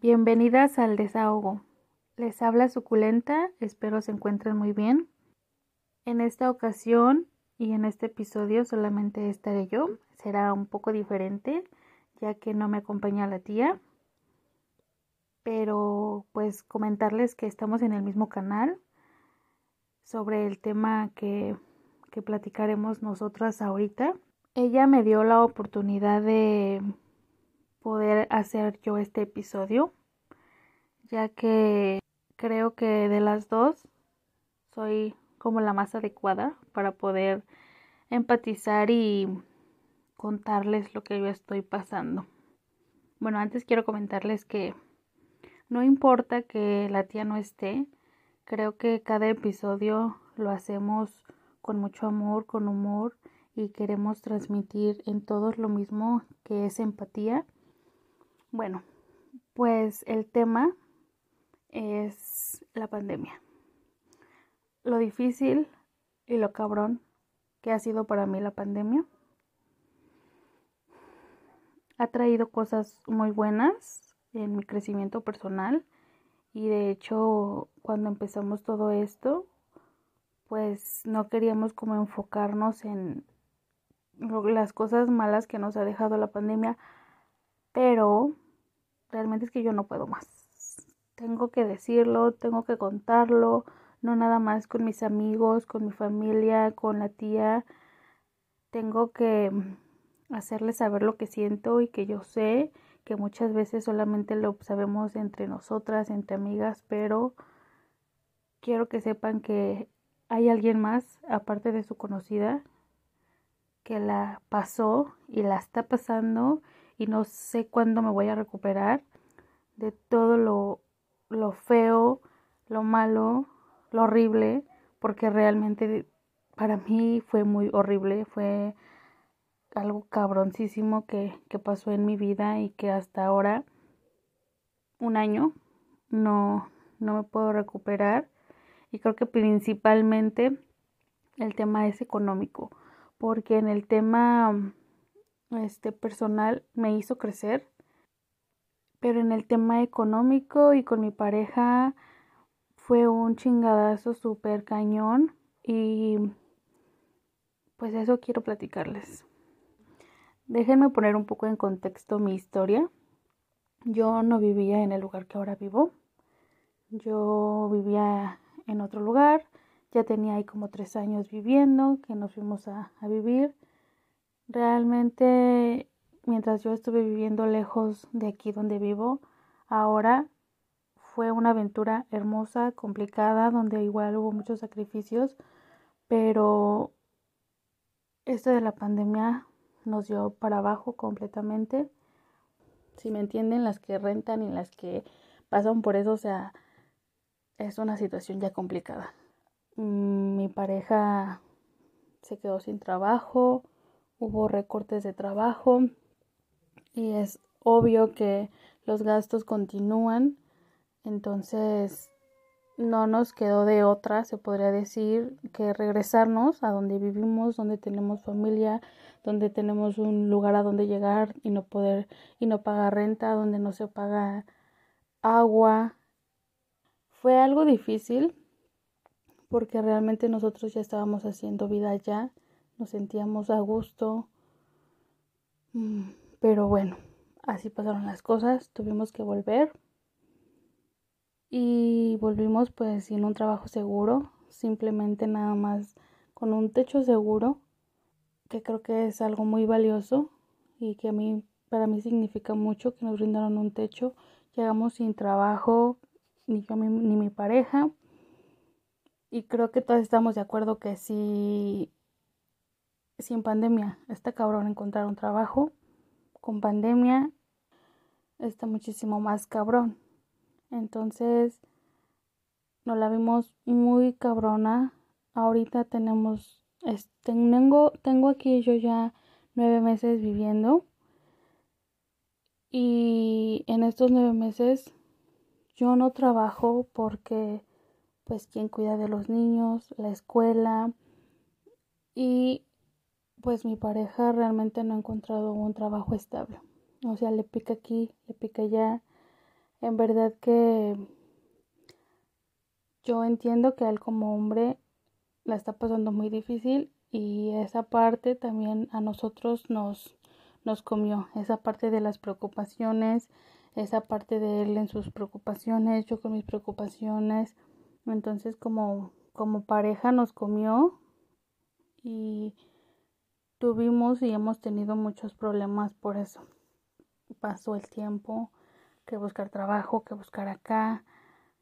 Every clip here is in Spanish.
Bienvenidas al desahogo. Les habla Suculenta, espero se encuentren muy bien. En esta ocasión y en este episodio solamente estaré yo. Será un poco diferente ya que no me acompaña la tía. Pero pues comentarles que estamos en el mismo canal sobre el tema que, que platicaremos nosotras ahorita. Ella me dio la oportunidad de poder hacer yo este episodio, ya que creo que de las dos soy como la más adecuada para poder empatizar y contarles lo que yo estoy pasando. Bueno, antes quiero comentarles que no importa que la tía no esté, creo que cada episodio lo hacemos con mucho amor, con humor y queremos transmitir en todos lo mismo que es empatía bueno, pues el tema es la pandemia. Lo difícil y lo cabrón que ha sido para mí la pandemia. Ha traído cosas muy buenas en mi crecimiento personal y de hecho cuando empezamos todo esto pues no queríamos como enfocarnos en las cosas malas que nos ha dejado la pandemia pero realmente es que yo no puedo más. Tengo que decirlo, tengo que contarlo, no nada más con mis amigos, con mi familia, con la tía. Tengo que hacerles saber lo que siento y que yo sé que muchas veces solamente lo sabemos entre nosotras, entre amigas, pero quiero que sepan que hay alguien más, aparte de su conocida, que la pasó y la está pasando y no sé cuándo me voy a recuperar de todo lo, lo feo, lo malo, lo horrible, porque realmente para mí fue muy horrible, fue algo cabroncísimo que, que pasó en mi vida y que hasta ahora, un año, no, no me puedo recuperar. Y creo que principalmente el tema es económico, porque en el tema este personal me hizo crecer, pero en el tema económico y con mi pareja fue un chingadazo súper cañón y pues eso quiero platicarles. Déjenme poner un poco en contexto mi historia. Yo no vivía en el lugar que ahora vivo. Yo vivía en otro lugar. Ya tenía ahí como tres años viviendo, que nos fuimos a, a vivir. Realmente, mientras yo estuve viviendo lejos de aquí donde vivo, ahora fue una aventura hermosa, complicada, donde igual hubo muchos sacrificios, pero esto de la pandemia nos dio para abajo completamente. Si me entienden, las que rentan y las que pasan por eso, o sea, es una situación ya complicada. Mm, mi pareja se quedó sin trabajo, hubo recortes de trabajo y es obvio que los gastos continúan. Entonces no nos quedó de otra, se podría decir, que regresarnos a donde vivimos, donde tenemos familia, donde tenemos un lugar a donde llegar y no poder y no pagar renta, donde no se paga agua. Fue algo difícil porque realmente nosotros ya estábamos haciendo vida allá nos sentíamos a gusto. Mm, pero bueno, así pasaron las cosas, tuvimos que volver. Y volvimos pues sin un trabajo seguro, simplemente nada más con un techo seguro, que creo que es algo muy valioso y que a mí para mí significa mucho que nos brindaron un techo. Llegamos sin trabajo, ni yo ni mi pareja. Y creo que todos estamos de acuerdo que si sin pandemia está cabrón encontrar un trabajo. Con pandemia está muchísimo más cabrón. Entonces, nos la vimos muy cabrona. Ahorita tenemos, tengo, tengo aquí yo ya nueve meses viviendo. Y en estos nueve meses yo no trabajo porque, pues, quien cuida de los niños, la escuela. Y pues mi pareja realmente no ha encontrado un trabajo estable. O sea, le pica aquí, le pica allá. En verdad que yo entiendo que él como hombre la está pasando muy difícil y esa parte también a nosotros nos, nos comió, esa parte de las preocupaciones, esa parte de él en sus preocupaciones, yo con mis preocupaciones, entonces como, como pareja nos comió y tuvimos y hemos tenido muchos problemas por eso. Pasó el tiempo, que buscar trabajo, que buscar acá,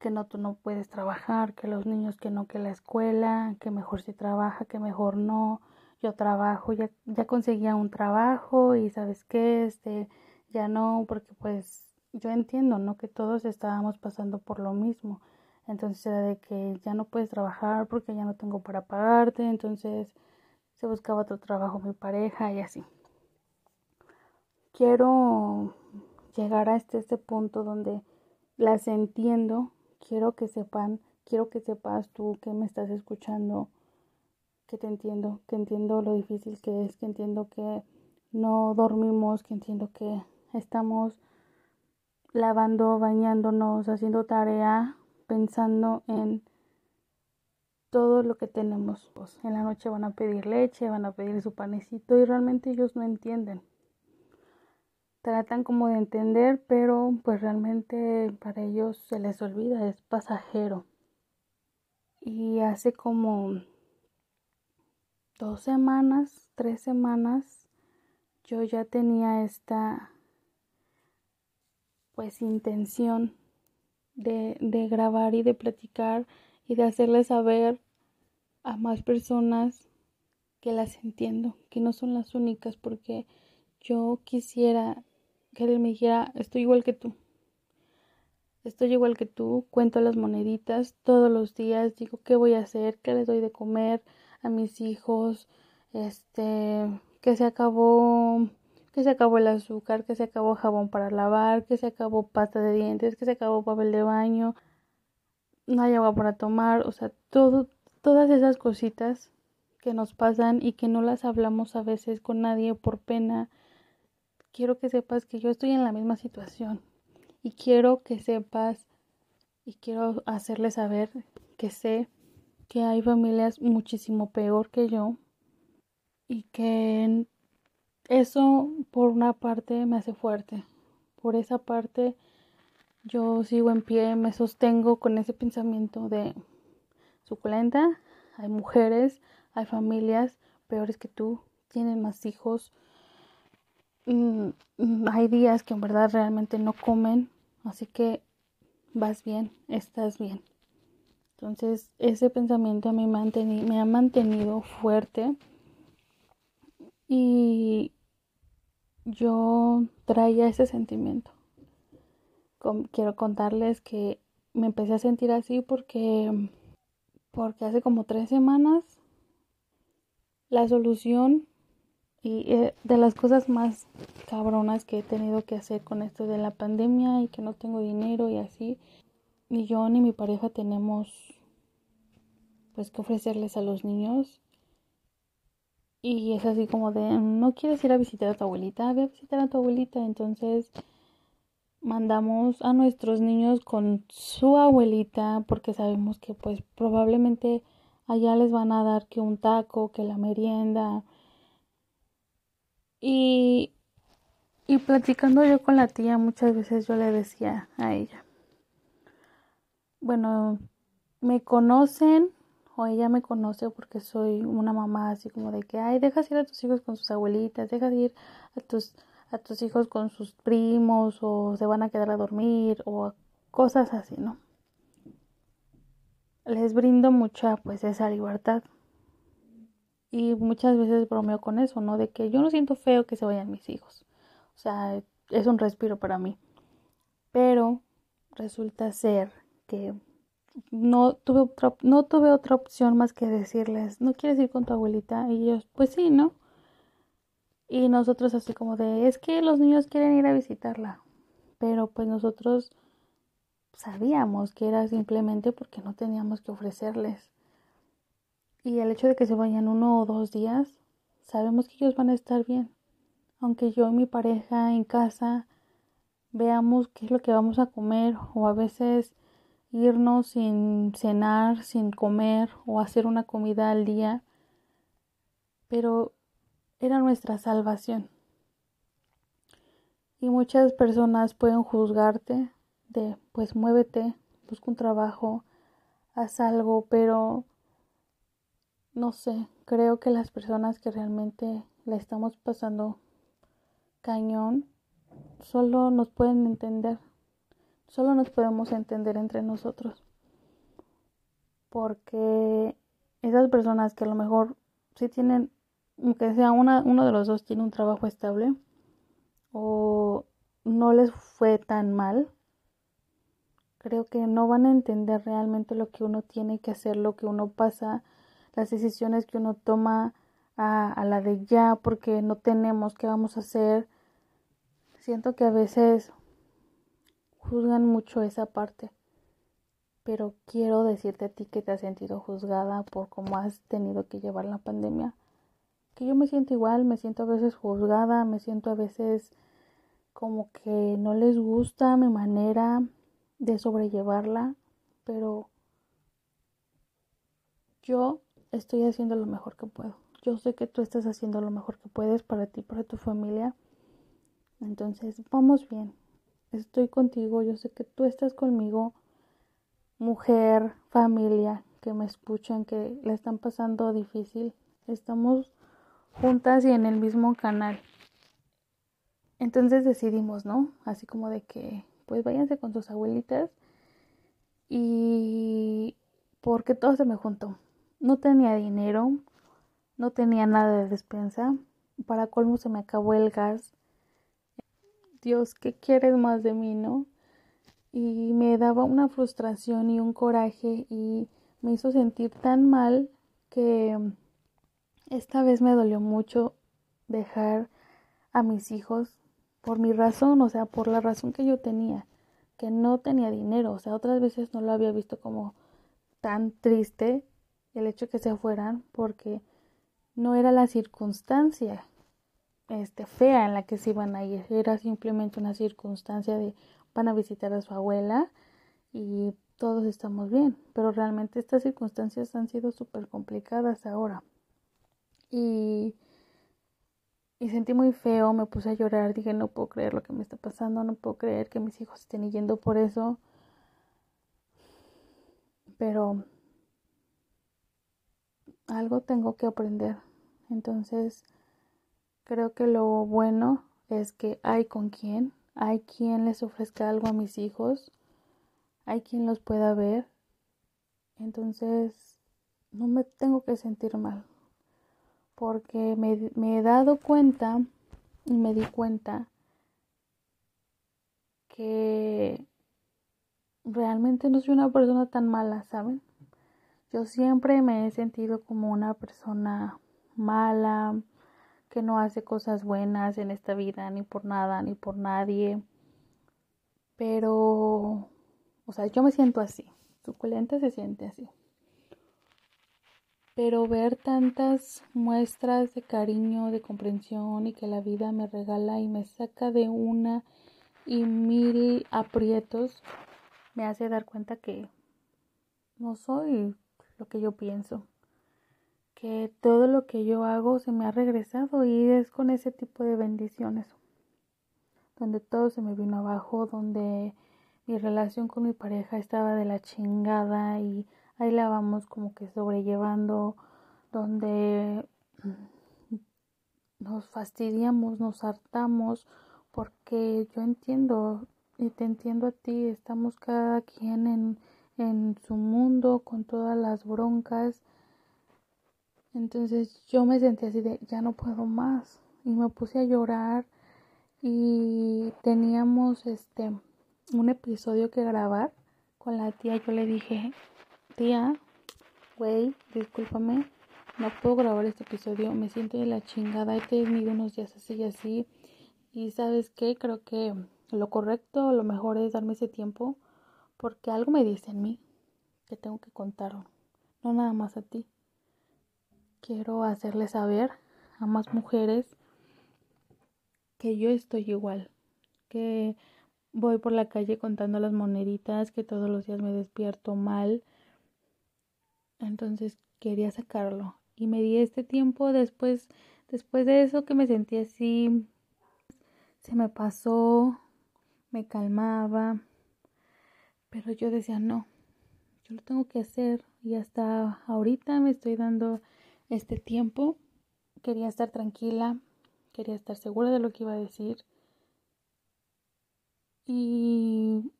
que no tú no puedes trabajar, que los niños que no que la escuela, que mejor si trabaja, que mejor no. Yo trabajo, ya ya conseguía un trabajo y sabes qué, este ya no, porque pues yo entiendo, ¿no? Que todos estábamos pasando por lo mismo. Entonces era de que ya no puedes trabajar porque ya no tengo para pagarte, entonces se buscaba otro trabajo mi pareja y así. Quiero llegar a este, este punto donde las entiendo, quiero que sepan, quiero que sepas tú que me estás escuchando, que te entiendo, que entiendo lo difícil que es, que entiendo que no dormimos, que entiendo que estamos lavando, bañándonos, haciendo tarea, pensando en todo lo que tenemos. Pues, en la noche van a pedir leche, van a pedir su panecito y realmente ellos no entienden. Tratan como de entender, pero pues realmente para ellos se les olvida, es pasajero. Y hace como dos semanas, tres semanas, yo ya tenía esta pues intención de, de grabar y de platicar y de hacerles saber a más personas que las entiendo, que no son las únicas, porque yo quisiera que él me dijera, estoy igual que tú, estoy igual que tú, cuento las moneditas todos los días, digo qué voy a hacer, qué les doy de comer a mis hijos, este, que se acabó, que se acabó el azúcar, que se acabó jabón para lavar, que se acabó pasta de dientes, que se acabó papel de baño, no hay agua para tomar, o sea, todo, todas esas cositas que nos pasan y que no las hablamos a veces con nadie por pena. Quiero que sepas que yo estoy en la misma situación y quiero que sepas y quiero hacerle saber que sé que hay familias muchísimo peor que yo y que eso por una parte me hace fuerte. Por esa parte yo sigo en pie, me sostengo con ese pensamiento de suculenta. Hay mujeres, hay familias peores que tú, tienen más hijos. Mm, mm, hay días que en verdad realmente no comen, así que vas bien, estás bien. Entonces ese pensamiento a mí me ha mantenido fuerte y yo traía ese sentimiento quiero contarles que me empecé a sentir así porque, porque hace como tres semanas la solución y eh, de las cosas más cabronas que he tenido que hacer con esto de la pandemia y que no tengo dinero y así, ni yo ni mi pareja tenemos pues que ofrecerles a los niños. Y es así como de no quieres ir a visitar a tu abuelita, ve a visitar a tu abuelita, entonces mandamos a nuestros niños con su abuelita porque sabemos que pues probablemente allá les van a dar que un taco, que la merienda. Y, y platicando yo con la tía muchas veces yo le decía a ella, bueno, me conocen o ella me conoce porque soy una mamá así como de que, ay, dejas ir a tus hijos con sus abuelitas, dejas ir a tus a tus hijos con sus primos o se van a quedar a dormir o cosas así, ¿no? Les brindo mucha pues esa libertad. Y muchas veces bromeo con eso, ¿no? De que yo no siento feo que se vayan mis hijos. O sea, es un respiro para mí. Pero resulta ser que no tuve otra, no tuve otra opción más que decirles, ¿no quieres ir con tu abuelita? Y ellos, pues sí, ¿no? Y nosotros así como de, es que los niños quieren ir a visitarla. Pero pues nosotros sabíamos que era simplemente porque no teníamos que ofrecerles. Y el hecho de que se vayan uno o dos días, sabemos que ellos van a estar bien. Aunque yo y mi pareja en casa veamos qué es lo que vamos a comer o a veces irnos sin cenar, sin comer o hacer una comida al día, pero era nuestra salvación. Y muchas personas pueden juzgarte de, pues muévete, busca un trabajo, haz algo, pero no sé, creo que las personas que realmente la estamos pasando cañón solo nos pueden entender, solo nos podemos entender entre nosotros. Porque esas personas que a lo mejor sí tienen, aunque sea una, uno de los dos tiene un trabajo estable o no les fue tan mal, creo que no van a entender realmente lo que uno tiene que hacer, lo que uno pasa, las decisiones que uno toma a, a la de ya porque no tenemos, qué vamos a hacer, Siento que a veces juzgan mucho esa parte, pero quiero decirte a ti que te has sentido juzgada por cómo has tenido que llevar la pandemia. Que yo me siento igual, me siento a veces juzgada, me siento a veces como que no les gusta mi manera de sobrellevarla, pero yo estoy haciendo lo mejor que puedo. Yo sé que tú estás haciendo lo mejor que puedes para ti, para tu familia. Entonces, vamos bien. Estoy contigo, yo sé que tú estás conmigo, mujer, familia, que me escuchan, que le están pasando difícil. Estamos juntas y en el mismo canal. Entonces decidimos, ¿no? Así como de que, pues váyanse con sus abuelitas. Y porque todo se me juntó. No tenía dinero, no tenía nada de despensa. Para colmo se me acabó el gas. Dios, ¿qué quieres más de mí, no? Y me daba una frustración y un coraje y me hizo sentir tan mal que esta vez me dolió mucho dejar a mis hijos por mi razón, o sea, por la razón que yo tenía, que no tenía dinero, o sea, otras veces no lo había visto como tan triste el hecho que se fueran porque no era la circunstancia este, fea en la que se iban a ir. Era simplemente una circunstancia de van a visitar a su abuela y todos estamos bien. Pero realmente estas circunstancias han sido súper complicadas ahora. Y, y sentí muy feo, me puse a llorar, dije no puedo creer lo que me está pasando, no puedo creer que mis hijos estén yendo por eso. Pero algo tengo que aprender. Entonces, Creo que lo bueno es que hay con quien, hay quien les ofrezca algo a mis hijos, hay quien los pueda ver. Entonces, no me tengo que sentir mal, porque me, he dado cuenta y me di cuenta que realmente no soy una persona tan mala, ¿saben? Yo siempre me he sentido como una persona mala, que no hace cosas buenas en esta vida, ni por nada, ni por nadie. Pero, o sea, yo me siento así. Suculenta se siente así. Pero ver tantas muestras de cariño, de comprensión y que la vida me regala y me saca de una y mil aprietos, me hace dar cuenta que no soy lo que yo pienso que todo lo que yo hago se me ha regresado y es con ese tipo de bendiciones, donde todo se me vino abajo, donde mi relación con mi pareja estaba de la chingada y ahí la vamos como que sobrellevando, donde nos fastidiamos, nos hartamos, porque yo entiendo y te entiendo a ti, estamos cada quien en, en su mundo con todas las broncas entonces yo me sentí así de, ya no puedo más. Y me puse a llorar y teníamos este un episodio que grabar con la tía. Yo le dije, tía, güey, discúlpame, no puedo grabar este episodio, me siento de la chingada, he tenido unos días así y así. Y sabes qué, creo que lo correcto, lo mejor es darme ese tiempo, porque algo me dice en mí que tengo que contar, no nada más a ti quiero hacerle saber a más mujeres que yo estoy igual, que voy por la calle contando las moneditas, que todos los días me despierto mal. Entonces quería sacarlo. Y me di este tiempo después, después de eso que me sentí así, se me pasó, me calmaba. Pero yo decía, no, yo lo tengo que hacer. Y hasta ahorita me estoy dando este tiempo. Quería estar tranquila, quería estar segura de lo que iba a decir. Y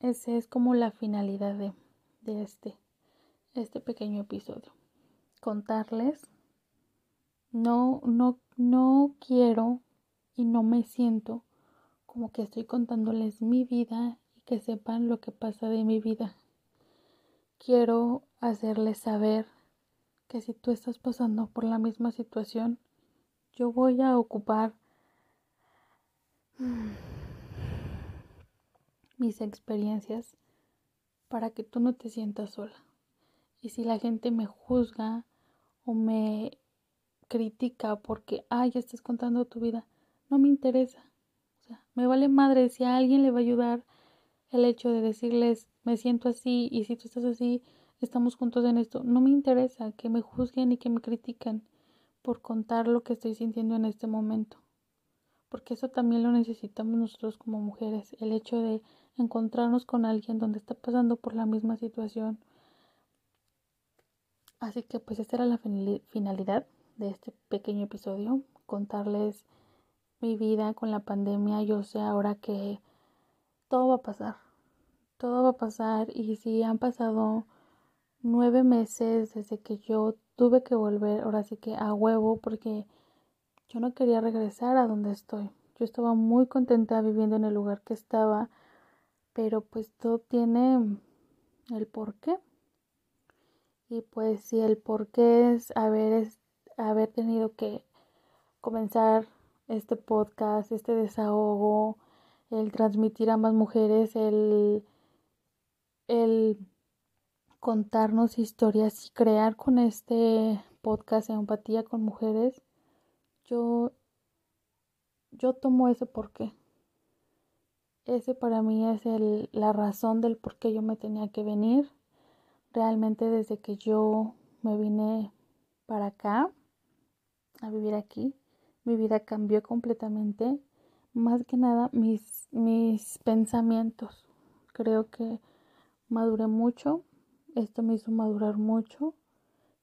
esa es como la finalidad de, de este, este pequeño episodio. Contarles. No, no, no quiero y no me siento como que estoy contándoles mi vida y que sepan lo que pasa de mi vida. Quiero hacerles saber que si tú estás pasando por la misma situación, yo voy a ocupar mis experiencias para que tú no te sientas sola. Y si la gente me juzga o me critica porque, ay, ya estás contando tu vida, no me interesa. O sea, me vale madre si a alguien le va a ayudar el hecho de decirles, me siento así y si tú estás así, estamos juntos en esto. No me interesa que me juzguen y que me critiquen por contar lo que estoy sintiendo en este momento. Porque eso también lo necesitamos nosotros como mujeres, el hecho de encontrarnos con alguien donde está pasando por la misma situación. Así que pues esta era la finalidad de este pequeño episodio, contarles mi vida con la pandemia. Yo sé ahora que todo va a pasar, todo va a pasar y si han pasado nueve meses desde que yo tuve que volver, ahora sí que a huevo, porque yo no quería regresar a donde estoy. Yo estaba muy contenta viviendo en el lugar que estaba, pero pues todo tiene el porqué. Y pues si el porqué es haber, haber tenido que comenzar este podcast, este desahogo, el transmitir a más mujeres, el, el contarnos historias y crear con este podcast empatía con mujeres, yo, yo tomo ese porqué. Ese para mí es el, la razón del por qué yo me tenía que venir. Realmente desde que yo me vine para acá, a vivir aquí, mi vida cambió completamente. Más que nada mis, mis pensamientos. Creo que maduré mucho esto me hizo madurar mucho,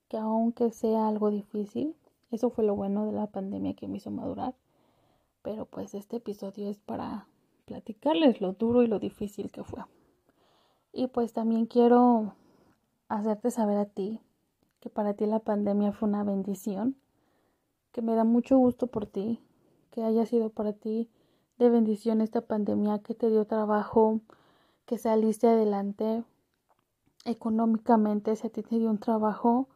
que aunque sea algo difícil, eso fue lo bueno de la pandemia que me hizo madurar. Pero pues este episodio es para platicarles lo duro y lo difícil que fue. Y pues también quiero hacerte saber a ti que para ti la pandemia fue una bendición, que me da mucho gusto por ti, que haya sido para ti de bendición esta pandemia, que te dio trabajo, que saliste adelante, económicamente, si a ti te dio un trabajo,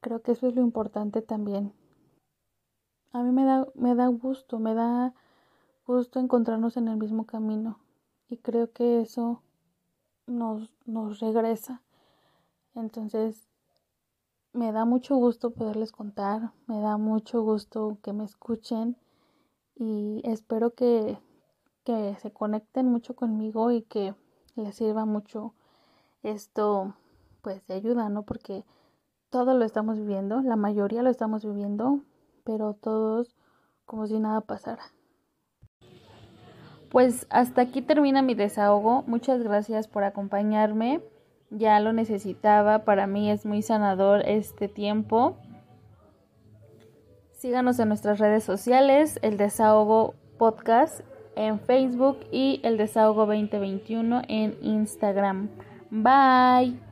creo que eso es lo importante también. A mí me da, me da gusto, me da gusto encontrarnos en el mismo camino y creo que eso nos, nos regresa. Entonces, me da mucho gusto poderles contar, me da mucho gusto que me escuchen y espero que, que se conecten mucho conmigo y que les sirva mucho esto pues te ayuda, ¿no? Porque todo lo estamos viviendo, la mayoría lo estamos viviendo, pero todos como si nada pasara. Pues hasta aquí termina mi desahogo. Muchas gracias por acompañarme. Ya lo necesitaba. Para mí es muy sanador este tiempo. Síganos en nuestras redes sociales, el desahogo podcast en Facebook y el desahogo 2021 en Instagram. Bye.